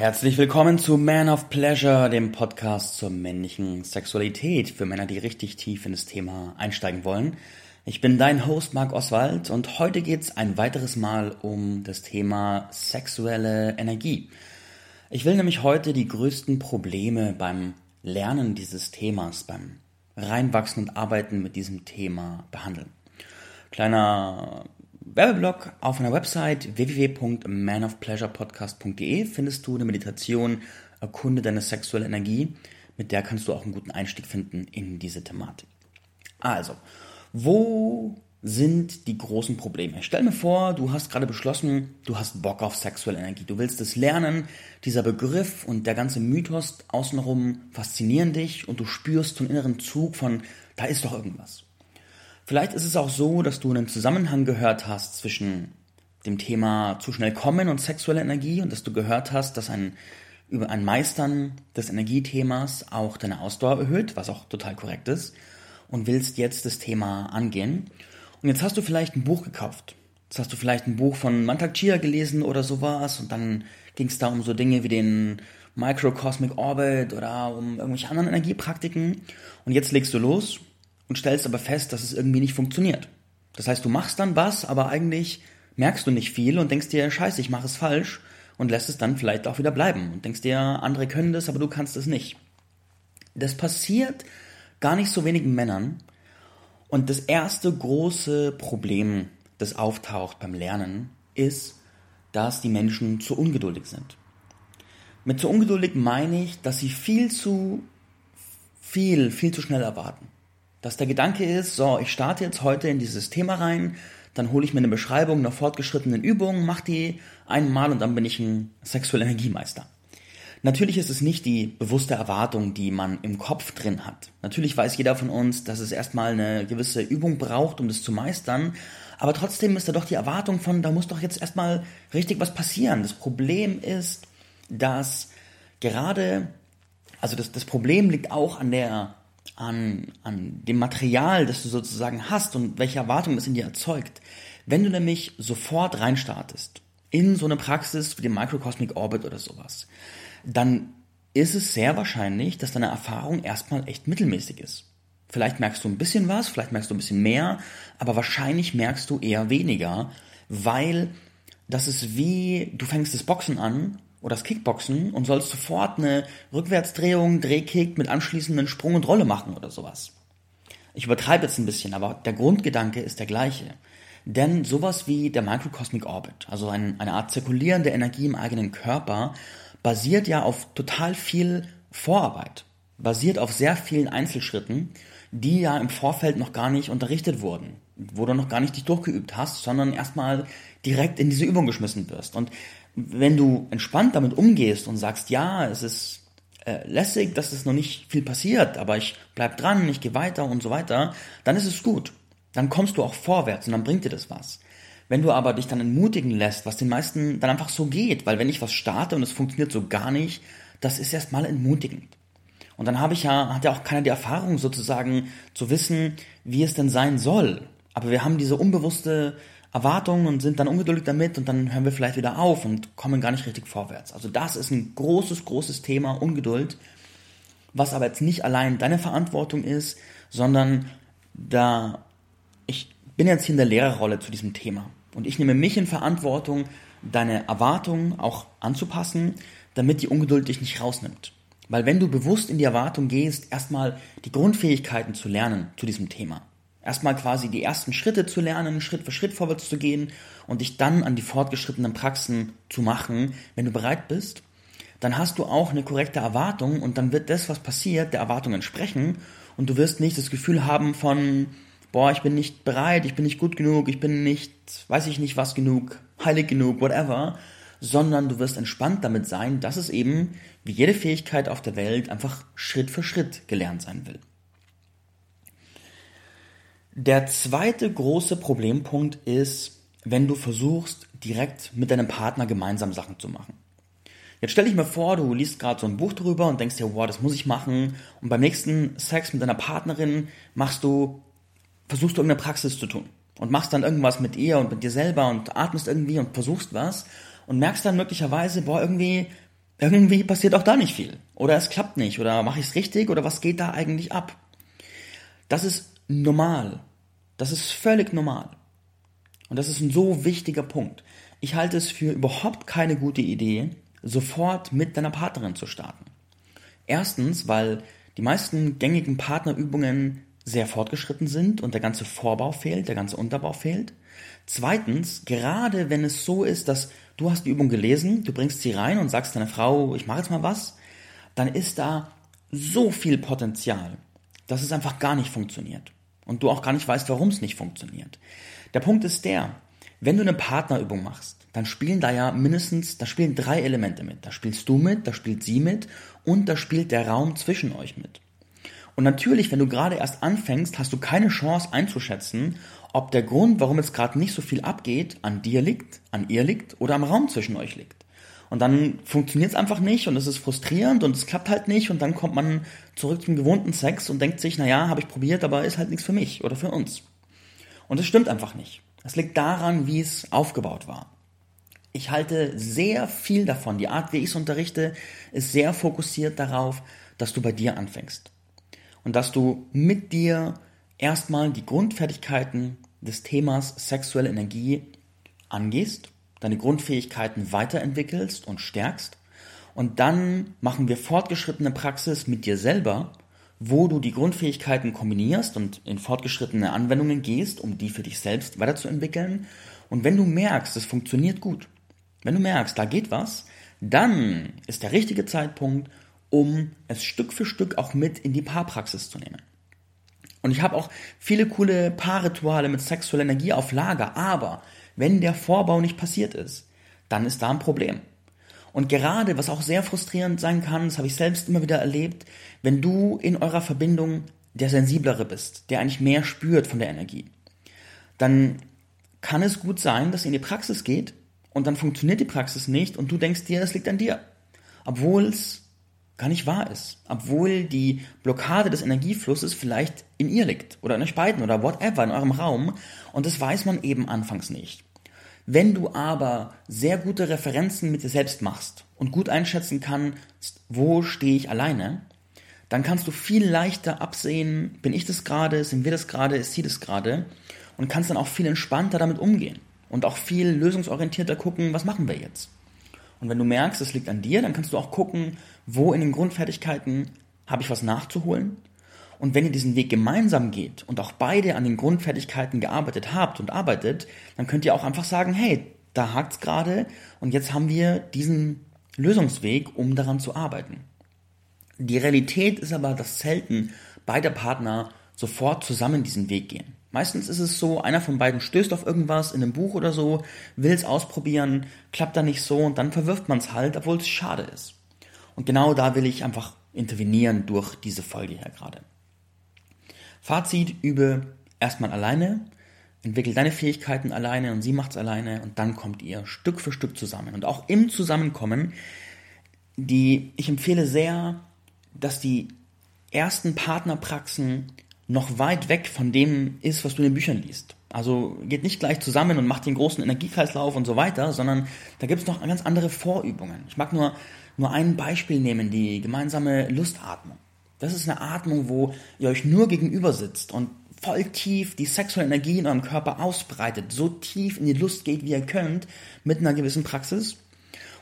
Herzlich willkommen zu Man of Pleasure, dem Podcast zur männlichen Sexualität für Männer, die richtig tief in das Thema einsteigen wollen. Ich bin dein Host Marc Oswald und heute geht's ein weiteres Mal um das Thema sexuelle Energie. Ich will nämlich heute die größten Probleme beim Lernen dieses Themas, beim Reinwachsen und Arbeiten mit diesem Thema behandeln. Kleiner Werbeblock auf meiner Website www.manofpleasurepodcast.de findest du eine Meditation Erkunde deine sexuelle Energie. Mit der kannst du auch einen guten Einstieg finden in diese Thematik. Also, wo sind die großen Probleme? Stell mir vor, du hast gerade beschlossen, du hast Bock auf sexuelle Energie. Du willst es lernen. Dieser Begriff und der ganze Mythos außenrum faszinieren dich und du spürst so einen inneren Zug von, da ist doch irgendwas. Vielleicht ist es auch so, dass du einen Zusammenhang gehört hast zwischen dem Thema zu schnell kommen und sexuelle Energie und dass du gehört hast, dass ein über ein Meistern des Energiethemas auch deine Ausdauer erhöht, was auch total korrekt ist, und willst jetzt das Thema angehen. Und jetzt hast du vielleicht ein Buch gekauft. Jetzt hast du vielleicht ein Buch von Mantak Chia gelesen oder sowas und dann ging es da um so Dinge wie den Microcosmic Orbit oder um irgendwelche anderen Energiepraktiken. Und jetzt legst du los und stellst aber fest, dass es irgendwie nicht funktioniert. Das heißt, du machst dann was, aber eigentlich merkst du nicht viel und denkst dir, scheiße, ich mache es falsch und lässt es dann vielleicht auch wieder bleiben und denkst dir, andere können das, aber du kannst es nicht. Das passiert gar nicht so wenigen Männern und das erste große Problem, das auftaucht beim Lernen, ist, dass die Menschen zu ungeduldig sind. Mit zu ungeduldig meine ich, dass sie viel zu viel, viel zu schnell erwarten. Dass der Gedanke ist, so, ich starte jetzt heute in dieses Thema rein, dann hole ich mir eine Beschreibung einer fortgeschrittenen Übung, mache die einmal und dann bin ich ein sexueller Energiemeister. Natürlich ist es nicht die bewusste Erwartung, die man im Kopf drin hat. Natürlich weiß jeder von uns, dass es erstmal eine gewisse Übung braucht, um das zu meistern, aber trotzdem ist da doch die Erwartung von, da muss doch jetzt erstmal richtig was passieren. Das Problem ist, dass gerade, also das, das Problem liegt auch an der an, an dem Material, das du sozusagen hast und welche Erwartungen das in dir erzeugt. Wenn du nämlich sofort reinstartest in so eine Praxis wie den Microcosmic Orbit oder sowas, dann ist es sehr wahrscheinlich, dass deine Erfahrung erstmal echt mittelmäßig ist. Vielleicht merkst du ein bisschen was, vielleicht merkst du ein bisschen mehr, aber wahrscheinlich merkst du eher weniger, weil das ist wie, du fängst das Boxen an oder das Kickboxen und sollst sofort eine Rückwärtsdrehung, Drehkick mit anschließenden Sprung und Rolle machen oder sowas. Ich übertreibe jetzt ein bisschen, aber der Grundgedanke ist der gleiche. Denn sowas wie der Microcosmic Orbit, also ein, eine Art zirkulierende Energie im eigenen Körper, basiert ja auf total viel Vorarbeit, basiert auf sehr vielen Einzelschritten, die ja im Vorfeld noch gar nicht unterrichtet wurden, wo du noch gar nicht dich durchgeübt hast, sondern erstmal direkt in diese Übung geschmissen wirst. Und wenn du entspannt damit umgehst und sagst, ja, es ist äh, lässig, dass es noch nicht viel passiert, aber ich bleib dran, ich gehe weiter und so weiter, dann ist es gut. Dann kommst du auch vorwärts und dann bringt dir das was. Wenn du aber dich dann entmutigen lässt, was den meisten dann einfach so geht, weil wenn ich was starte und es funktioniert so gar nicht, das ist erstmal entmutigend. Und dann habe ich ja, hat ja auch keiner die Erfahrung sozusagen zu wissen, wie es denn sein soll. Aber wir haben diese unbewusste Erwartungen und sind dann ungeduldig damit und dann hören wir vielleicht wieder auf und kommen gar nicht richtig vorwärts. Also das ist ein großes, großes Thema, Ungeduld, was aber jetzt nicht allein deine Verantwortung ist, sondern da ich bin jetzt hier in der Lehrerrolle zu diesem Thema und ich nehme mich in Verantwortung, deine Erwartungen auch anzupassen, damit die Ungeduld dich nicht rausnimmt. Weil wenn du bewusst in die Erwartung gehst, erstmal die Grundfähigkeiten zu lernen zu diesem Thema, erstmal quasi die ersten Schritte zu lernen, Schritt für Schritt vorwärts zu gehen und dich dann an die fortgeschrittenen Praxen zu machen, wenn du bereit bist, dann hast du auch eine korrekte Erwartung und dann wird das, was passiert, der Erwartung entsprechen und du wirst nicht das Gefühl haben von, boah, ich bin nicht bereit, ich bin nicht gut genug, ich bin nicht, weiß ich nicht was genug, heilig genug, whatever, sondern du wirst entspannt damit sein, dass es eben, wie jede Fähigkeit auf der Welt, einfach Schritt für Schritt gelernt sein will. Der zweite große Problempunkt ist, wenn du versuchst, direkt mit deinem Partner gemeinsam Sachen zu machen. Jetzt stell dich mir vor, du liest gerade so ein Buch drüber und denkst dir, wow, das muss ich machen. Und beim nächsten Sex mit deiner Partnerin machst du, versuchst du irgendeine Praxis zu tun. Und machst dann irgendwas mit ihr und mit dir selber und atmest irgendwie und versuchst was. Und merkst dann möglicherweise, boah, irgendwie irgendwie passiert auch da nicht viel. Oder es klappt nicht. Oder mache ich es richtig? Oder was geht da eigentlich ab? Das ist normal. Das ist völlig normal. Und das ist ein so wichtiger Punkt. Ich halte es für überhaupt keine gute Idee, sofort mit deiner Partnerin zu starten. Erstens, weil die meisten gängigen Partnerübungen sehr fortgeschritten sind und der ganze Vorbau fehlt, der ganze Unterbau fehlt. Zweitens, gerade wenn es so ist, dass du hast die Übung gelesen, du bringst sie rein und sagst deiner Frau, ich mache jetzt mal was, dann ist da so viel Potenzial, dass es einfach gar nicht funktioniert. Und du auch gar nicht weißt, warum es nicht funktioniert. Der Punkt ist der, wenn du eine Partnerübung machst, dann spielen da ja mindestens, da spielen drei Elemente mit. Da spielst du mit, da spielt sie mit und da spielt der Raum zwischen euch mit. Und natürlich, wenn du gerade erst anfängst, hast du keine Chance einzuschätzen, ob der Grund, warum jetzt gerade nicht so viel abgeht, an dir liegt, an ihr liegt oder am Raum zwischen euch liegt. Und dann funktioniert es einfach nicht und es ist frustrierend und es klappt halt nicht und dann kommt man zurück zum gewohnten Sex und denkt sich, naja, habe ich probiert, aber ist halt nichts für mich oder für uns. Und es stimmt einfach nicht. Es liegt daran, wie es aufgebaut war. Ich halte sehr viel davon. Die Art, wie ich es unterrichte, ist sehr fokussiert darauf, dass du bei dir anfängst. Und dass du mit dir erstmal die Grundfertigkeiten des Themas sexuelle Energie angehst, deine Grundfähigkeiten weiterentwickelst und stärkst. Und dann machen wir fortgeschrittene Praxis mit dir selber, wo du die Grundfähigkeiten kombinierst und in fortgeschrittene Anwendungen gehst, um die für dich selbst weiterzuentwickeln. Und wenn du merkst, es funktioniert gut, wenn du merkst, da geht was, dann ist der richtige Zeitpunkt, um es Stück für Stück auch mit in die Paarpraxis zu nehmen. Und ich habe auch viele coole Paarrituale mit sexueller Energie auf Lager, aber wenn der Vorbau nicht passiert ist, dann ist da ein Problem. Und gerade, was auch sehr frustrierend sein kann, das habe ich selbst immer wieder erlebt, wenn du in eurer Verbindung der Sensiblere bist, der eigentlich mehr spürt von der Energie, dann kann es gut sein, dass ihr in die Praxis geht und dann funktioniert die Praxis nicht und du denkst dir, es liegt an dir. Obwohl es gar nicht wahr ist. Obwohl die Blockade des Energieflusses vielleicht in ihr liegt oder in euch beiden oder whatever in eurem Raum und das weiß man eben anfangs nicht. Wenn du aber sehr gute Referenzen mit dir selbst machst und gut einschätzen kannst, wo stehe ich alleine, dann kannst du viel leichter absehen, bin ich das gerade, sind wir das gerade, ist sie das gerade und kannst dann auch viel entspannter damit umgehen und auch viel lösungsorientierter gucken, was machen wir jetzt. Und wenn du merkst, es liegt an dir, dann kannst du auch gucken, wo in den Grundfertigkeiten habe ich was nachzuholen. Und wenn ihr diesen Weg gemeinsam geht und auch beide an den Grundfertigkeiten gearbeitet habt und arbeitet, dann könnt ihr auch einfach sagen, hey, da hakt's gerade und jetzt haben wir diesen Lösungsweg, um daran zu arbeiten. Die Realität ist aber, dass selten beide Partner sofort zusammen diesen Weg gehen. Meistens ist es so, einer von beiden stößt auf irgendwas in einem Buch oder so, will es ausprobieren, klappt da nicht so und dann verwirft man es halt, obwohl es schade ist. Und genau da will ich einfach intervenieren durch diese Folge hier gerade. Fazit, übe erstmal alleine, entwickelt deine Fähigkeiten alleine und sie macht es alleine und dann kommt ihr Stück für Stück zusammen. Und auch im Zusammenkommen, die, ich empfehle sehr, dass die ersten Partnerpraxen noch weit weg von dem ist, was du in den Büchern liest. Also geht nicht gleich zusammen und macht den großen Energiekreislauf und so weiter, sondern da gibt es noch ganz andere Vorübungen. Ich mag nur, nur ein Beispiel nehmen, die gemeinsame Lustatmung. Das ist eine Atmung, wo ihr euch nur gegenüber sitzt und voll tief die sexuelle Energie in eurem Körper ausbreitet, so tief in die Lust geht, wie ihr könnt, mit einer gewissen Praxis.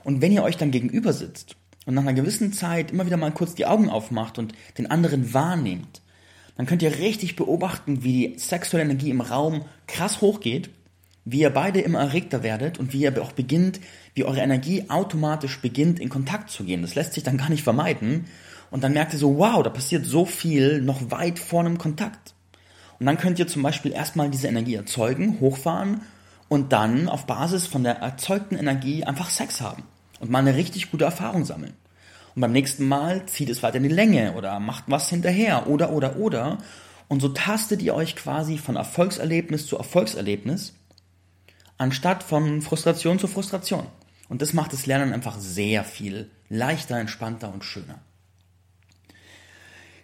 Und wenn ihr euch dann gegenüber sitzt und nach einer gewissen Zeit immer wieder mal kurz die Augen aufmacht und den anderen wahrnehmt, dann könnt ihr richtig beobachten, wie die sexuelle Energie im Raum krass hochgeht, wie ihr beide immer erregter werdet und wie ihr auch beginnt, wie eure Energie automatisch beginnt, in Kontakt zu gehen. Das lässt sich dann gar nicht vermeiden. Und dann merkt ihr so, wow, da passiert so viel noch weit vor einem Kontakt. Und dann könnt ihr zum Beispiel erstmal diese Energie erzeugen, hochfahren und dann auf Basis von der erzeugten Energie einfach Sex haben und mal eine richtig gute Erfahrung sammeln. Und beim nächsten Mal zieht es weiter in die Länge oder macht was hinterher oder oder oder. Und so tastet ihr euch quasi von Erfolgserlebnis zu Erfolgserlebnis, anstatt von Frustration zu Frustration. Und das macht das Lernen einfach sehr viel leichter, entspannter und schöner.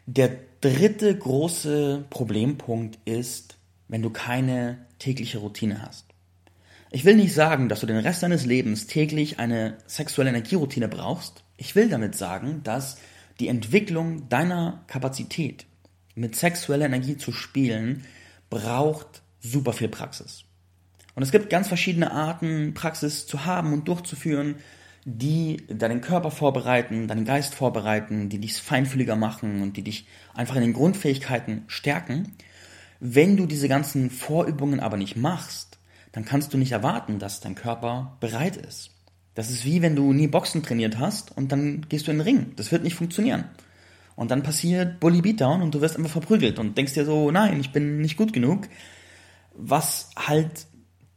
Der dritte große Problempunkt ist, wenn du keine tägliche Routine hast. Ich will nicht sagen, dass du den Rest deines Lebens täglich eine sexuelle Energieroutine brauchst. Ich will damit sagen, dass die Entwicklung deiner Kapazität, mit sexueller Energie zu spielen, braucht super viel Praxis. Und es gibt ganz verschiedene Arten, Praxis zu haben und durchzuführen, die deinen Körper vorbereiten, deinen Geist vorbereiten, die dich feinfühliger machen und die dich einfach in den Grundfähigkeiten stärken. Wenn du diese ganzen Vorübungen aber nicht machst, dann kannst du nicht erwarten, dass dein Körper bereit ist. Das ist wie wenn du nie Boxen trainiert hast und dann gehst du in den Ring. Das wird nicht funktionieren. Und dann passiert Bully Beatdown und du wirst einfach verprügelt und denkst dir so, nein, ich bin nicht gut genug. Was halt,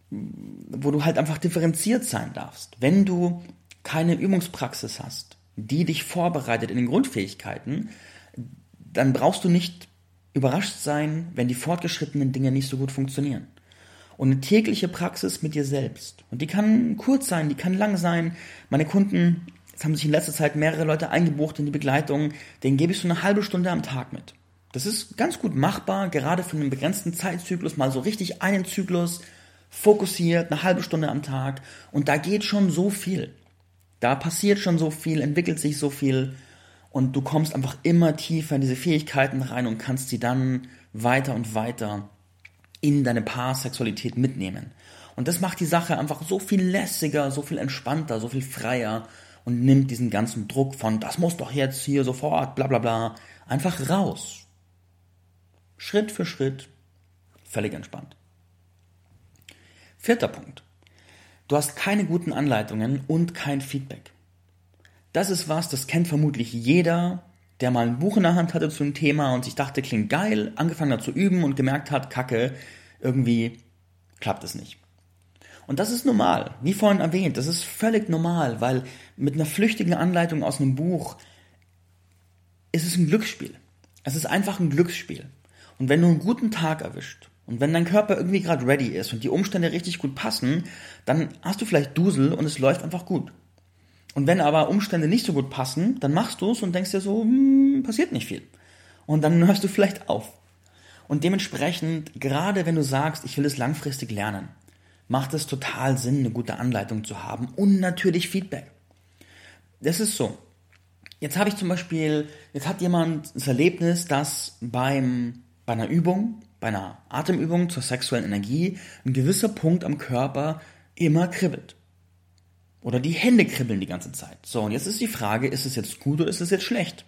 wo du halt einfach differenziert sein darfst. Wenn du keine Übungspraxis hast, die dich vorbereitet in den Grundfähigkeiten, dann brauchst du nicht überrascht sein, wenn die fortgeschrittenen Dinge nicht so gut funktionieren und eine tägliche Praxis mit dir selbst. Und die kann kurz sein, die kann lang sein. Meine Kunden, es haben sich in letzter Zeit mehrere Leute eingebucht in die Begleitung, denen gebe ich so eine halbe Stunde am Tag mit. Das ist ganz gut machbar, gerade für einen begrenzten Zeitzyklus, mal so richtig einen Zyklus, fokussiert, eine halbe Stunde am Tag. Und da geht schon so viel. Da passiert schon so viel, entwickelt sich so viel. Und du kommst einfach immer tiefer in diese Fähigkeiten rein und kannst sie dann weiter und weiter in deine Paarsexualität mitnehmen. Und das macht die Sache einfach so viel lässiger, so viel entspannter, so viel freier und nimmt diesen ganzen Druck von, das muss doch jetzt hier sofort, bla bla bla, einfach raus. Schritt für Schritt, völlig entspannt. Vierter Punkt. Du hast keine guten Anleitungen und kein Feedback. Das ist was, das kennt vermutlich jeder, der mal ein Buch in der Hand hatte zu einem Thema und sich dachte, klingt geil, angefangen hat zu üben und gemerkt hat, kacke, irgendwie klappt es nicht. Und das ist normal, wie vorhin erwähnt, das ist völlig normal, weil mit einer flüchtigen Anleitung aus einem Buch ist es ein Glücksspiel. Es ist einfach ein Glücksspiel. Und wenn du einen guten Tag erwischt und wenn dein Körper irgendwie gerade ready ist und die Umstände richtig gut passen, dann hast du vielleicht Dusel und es läuft einfach gut. Und wenn aber Umstände nicht so gut passen, dann machst du es und denkst dir so, hm, passiert nicht viel. Und dann hörst du vielleicht auf. Und dementsprechend, gerade wenn du sagst, ich will es langfristig lernen, macht es total Sinn, eine gute Anleitung zu haben und natürlich Feedback. Das ist so. Jetzt habe ich zum Beispiel, jetzt hat jemand das Erlebnis, dass beim, bei einer Übung, bei einer Atemübung zur sexuellen Energie, ein gewisser Punkt am Körper immer kribbelt. Oder die Hände kribbeln die ganze Zeit. So, und jetzt ist die Frage, ist es jetzt gut oder ist es jetzt schlecht?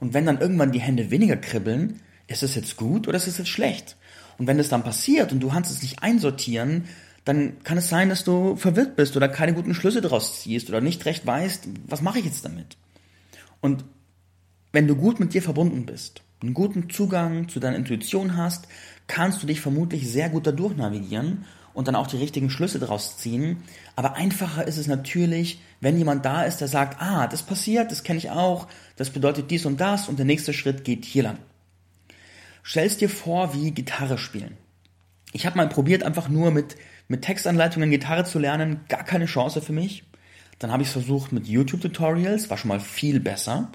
Und wenn dann irgendwann die Hände weniger kribbeln, ist es jetzt gut oder ist es jetzt schlecht? Und wenn das dann passiert und du kannst es nicht einsortieren, dann kann es sein, dass du verwirrt bist oder keine guten Schlüsse daraus ziehst oder nicht recht weißt, was mache ich jetzt damit? Und wenn du gut mit dir verbunden bist, einen guten Zugang zu deiner Intuition hast, kannst du dich vermutlich sehr gut dadurch navigieren und dann auch die richtigen Schlüsse daraus ziehen. Aber einfacher ist es natürlich, wenn jemand da ist, der sagt, ah, das passiert, das kenne ich auch, das bedeutet dies und das und der nächste Schritt geht hier lang. Stellst dir vor, wie Gitarre spielen. Ich habe mal probiert, einfach nur mit, mit Textanleitungen Gitarre zu lernen, gar keine Chance für mich. Dann habe ich es versucht mit YouTube-Tutorials, war schon mal viel besser.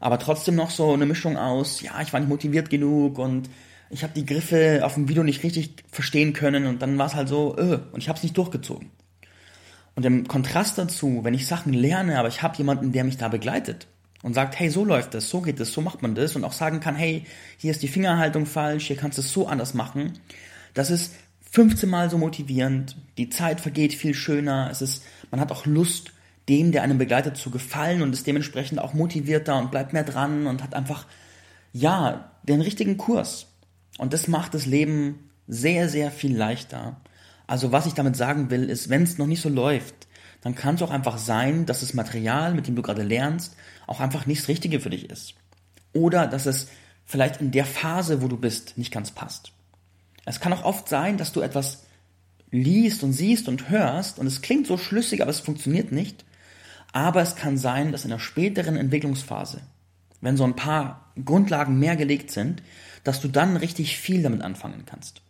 Aber trotzdem noch so eine Mischung aus, ja, ich war nicht motiviert genug und ich habe die Griffe auf dem Video nicht richtig verstehen können und dann war es halt so, öh, und ich habe es nicht durchgezogen. Und im Kontrast dazu, wenn ich Sachen lerne, aber ich habe jemanden, der mich da begleitet und sagt, hey, so läuft das, so geht das, so macht man das und auch sagen kann, hey, hier ist die Fingerhaltung falsch, hier kannst du es so anders machen. Das ist 15 Mal so motivierend, die Zeit vergeht viel schöner, es ist, man hat auch Lust, dem, der einem begleitet, zu gefallen und ist dementsprechend auch motivierter und bleibt mehr dran und hat einfach, ja, den richtigen Kurs. Und das macht das Leben sehr, sehr viel leichter. Also was ich damit sagen will, ist, wenn es noch nicht so läuft, dann kann es auch einfach sein, dass das Material, mit dem du gerade lernst, auch einfach nicht das Richtige für dich ist. Oder dass es vielleicht in der Phase, wo du bist, nicht ganz passt. Es kann auch oft sein, dass du etwas liest und siehst und hörst und es klingt so schlüssig, aber es funktioniert nicht. Aber es kann sein, dass in der späteren Entwicklungsphase, wenn so ein paar Grundlagen mehr gelegt sind, dass du dann richtig viel damit anfangen kannst.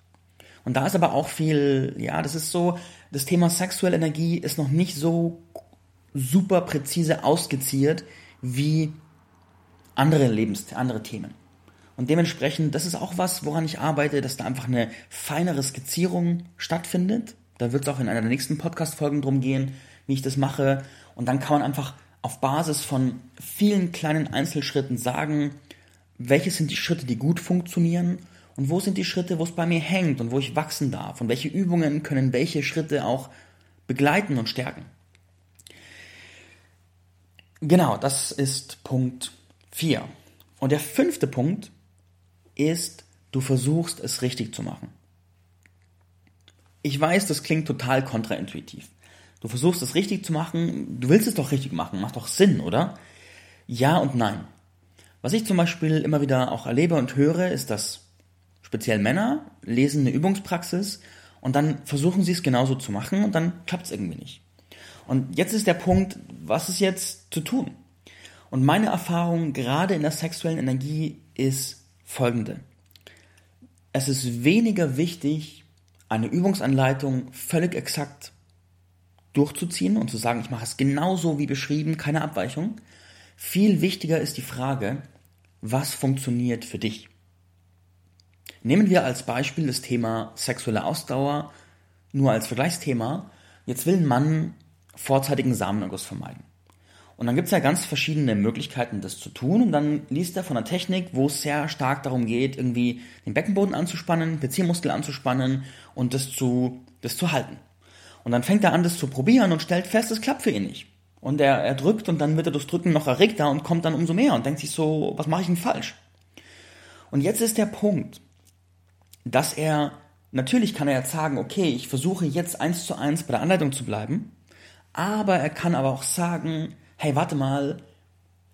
Und da ist aber auch viel, ja, das ist so, das Thema sexuelle Energie ist noch nicht so super präzise ausgeziert wie andere Lebens, andere Themen. Und dementsprechend, das ist auch was, woran ich arbeite, dass da einfach eine feinere Skizzierung stattfindet. Da wird es auch in einer der nächsten Podcast-Folgen drum gehen, wie ich das mache. Und dann kann man einfach auf Basis von vielen kleinen Einzelschritten sagen, welche sind die Schritte, die gut funktionieren und wo sind die Schritte, wo es bei mir hängt und wo ich wachsen darf und welche Übungen können welche Schritte auch begleiten und stärken. Genau, das ist Punkt 4. Und der fünfte Punkt ist, du versuchst es richtig zu machen. Ich weiß, das klingt total kontraintuitiv. Du versuchst es richtig zu machen, du willst es doch richtig machen, macht doch Sinn, oder? Ja und nein. Was ich zum Beispiel immer wieder auch erlebe und höre, ist, dass speziell Männer lesen eine Übungspraxis und dann versuchen sie es genauso zu machen und dann klappt es irgendwie nicht. Und jetzt ist der Punkt, was ist jetzt zu tun? Und meine Erfahrung gerade in der sexuellen Energie ist folgende. Es ist weniger wichtig, eine Übungsanleitung völlig exakt durchzuziehen und zu sagen, ich mache es genauso wie beschrieben, keine Abweichung. Viel wichtiger ist die Frage, was funktioniert für dich? Nehmen wir als Beispiel das Thema sexuelle Ausdauer nur als Vergleichsthema. Jetzt will ein Mann vorzeitigen Samenerguss vermeiden. Und dann gibt es ja ganz verschiedene Möglichkeiten, das zu tun. Und dann liest er von einer Technik, wo es sehr stark darum geht, irgendwie den Beckenboden anzuspannen, PC-Muskel anzuspannen und das zu, das zu halten. Und dann fängt er an, das zu probieren und stellt fest, es klappt für ihn nicht. Und er, er drückt und dann wird er durchs Drücken noch erregter und kommt dann umso mehr und denkt sich so, was mache ich denn falsch? Und jetzt ist der Punkt, dass er, natürlich kann er jetzt sagen, okay, ich versuche jetzt eins zu eins bei der Anleitung zu bleiben, aber er kann aber auch sagen, hey, warte mal,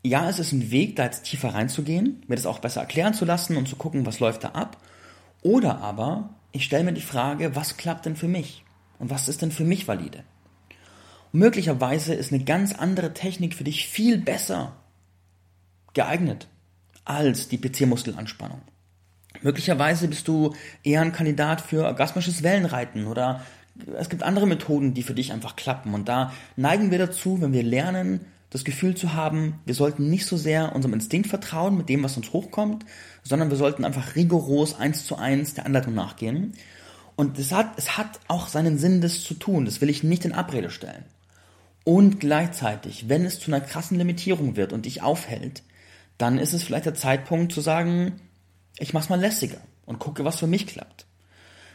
ja, es ist ein Weg, da jetzt tiefer reinzugehen, mir das auch besser erklären zu lassen und zu gucken, was läuft da ab. Oder aber, ich stelle mir die Frage, was klappt denn für mich? Und was ist denn für mich valide? Und möglicherweise ist eine ganz andere Technik für dich viel besser geeignet als die PC-Muskelanspannung. Möglicherweise bist du eher ein Kandidat für orgasmisches Wellenreiten oder es gibt andere Methoden, die für dich einfach klappen. Und da neigen wir dazu, wenn wir lernen, das Gefühl zu haben, wir sollten nicht so sehr unserem Instinkt vertrauen mit dem, was uns hochkommt, sondern wir sollten einfach rigoros eins zu eins der Anleitung nachgehen. Und es hat, es hat auch seinen Sinn, das zu tun. Das will ich nicht in Abrede stellen. Und gleichzeitig, wenn es zu einer krassen Limitierung wird und dich aufhält, dann ist es vielleicht der Zeitpunkt zu sagen, ich mach's mal lässiger und gucke, was für mich klappt.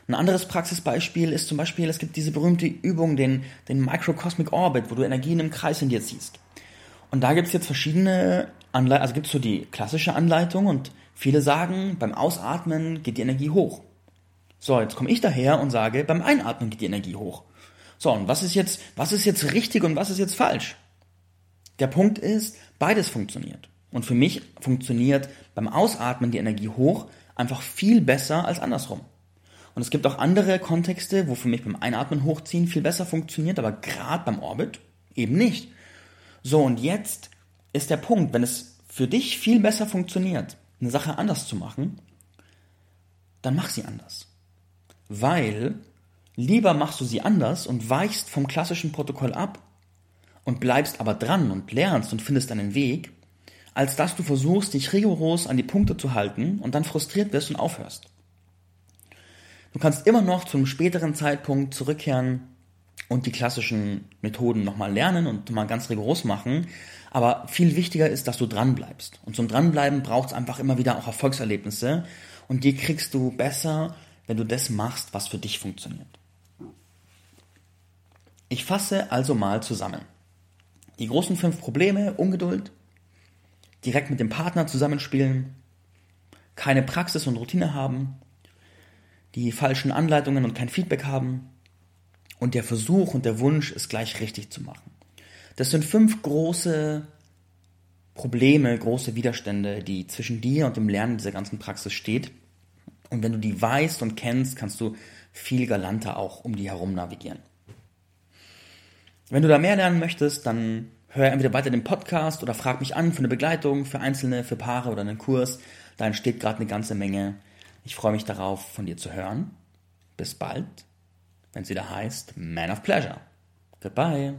Ein anderes Praxisbeispiel ist zum Beispiel, es gibt diese berühmte Übung, den, den Microcosmic Orbit, wo du Energien im Kreis in dir ziehst. Und da gibt's jetzt verschiedene Anleitungen, also gibt's so die klassische Anleitung und viele sagen, beim Ausatmen geht die Energie hoch. So, jetzt komme ich daher und sage, beim Einatmen geht die Energie hoch. So, und was ist jetzt, was ist jetzt richtig und was ist jetzt falsch? Der Punkt ist, beides funktioniert. Und für mich funktioniert beim Ausatmen die Energie hoch einfach viel besser als andersrum. Und es gibt auch andere Kontexte, wo für mich beim Einatmen hochziehen viel besser funktioniert, aber gerade beim Orbit eben nicht. So, und jetzt ist der Punkt, wenn es für dich viel besser funktioniert, eine Sache anders zu machen, dann mach sie anders. Weil lieber machst du sie anders und weichst vom klassischen Protokoll ab und bleibst aber dran und lernst und findest einen Weg, als dass du versuchst, dich rigoros an die Punkte zu halten und dann frustriert wirst und aufhörst. Du kannst immer noch zu einem späteren Zeitpunkt zurückkehren und die klassischen Methoden nochmal lernen und mal ganz rigoros machen. Aber viel wichtiger ist, dass du dran bleibst. Und zum Dranbleiben braucht es einfach immer wieder auch Erfolgserlebnisse. Und die kriegst du besser, wenn du das machst, was für dich funktioniert. Ich fasse also mal zusammen. Die großen fünf Probleme, Ungeduld, direkt mit dem Partner zusammenspielen, keine Praxis und Routine haben, die falschen Anleitungen und kein Feedback haben und der Versuch und der Wunsch, es gleich richtig zu machen. Das sind fünf große Probleme, große Widerstände, die zwischen dir und dem Lernen dieser ganzen Praxis steht. Und wenn du die weißt und kennst, kannst du viel galanter auch um die herum navigieren. Wenn du da mehr lernen möchtest, dann hör entweder weiter den Podcast oder frag mich an für eine Begleitung, für Einzelne, für Paare oder einen Kurs. Da entsteht gerade eine ganze Menge. Ich freue mich darauf, von dir zu hören. Bis bald, wenn es wieder heißt Man of Pleasure. Goodbye.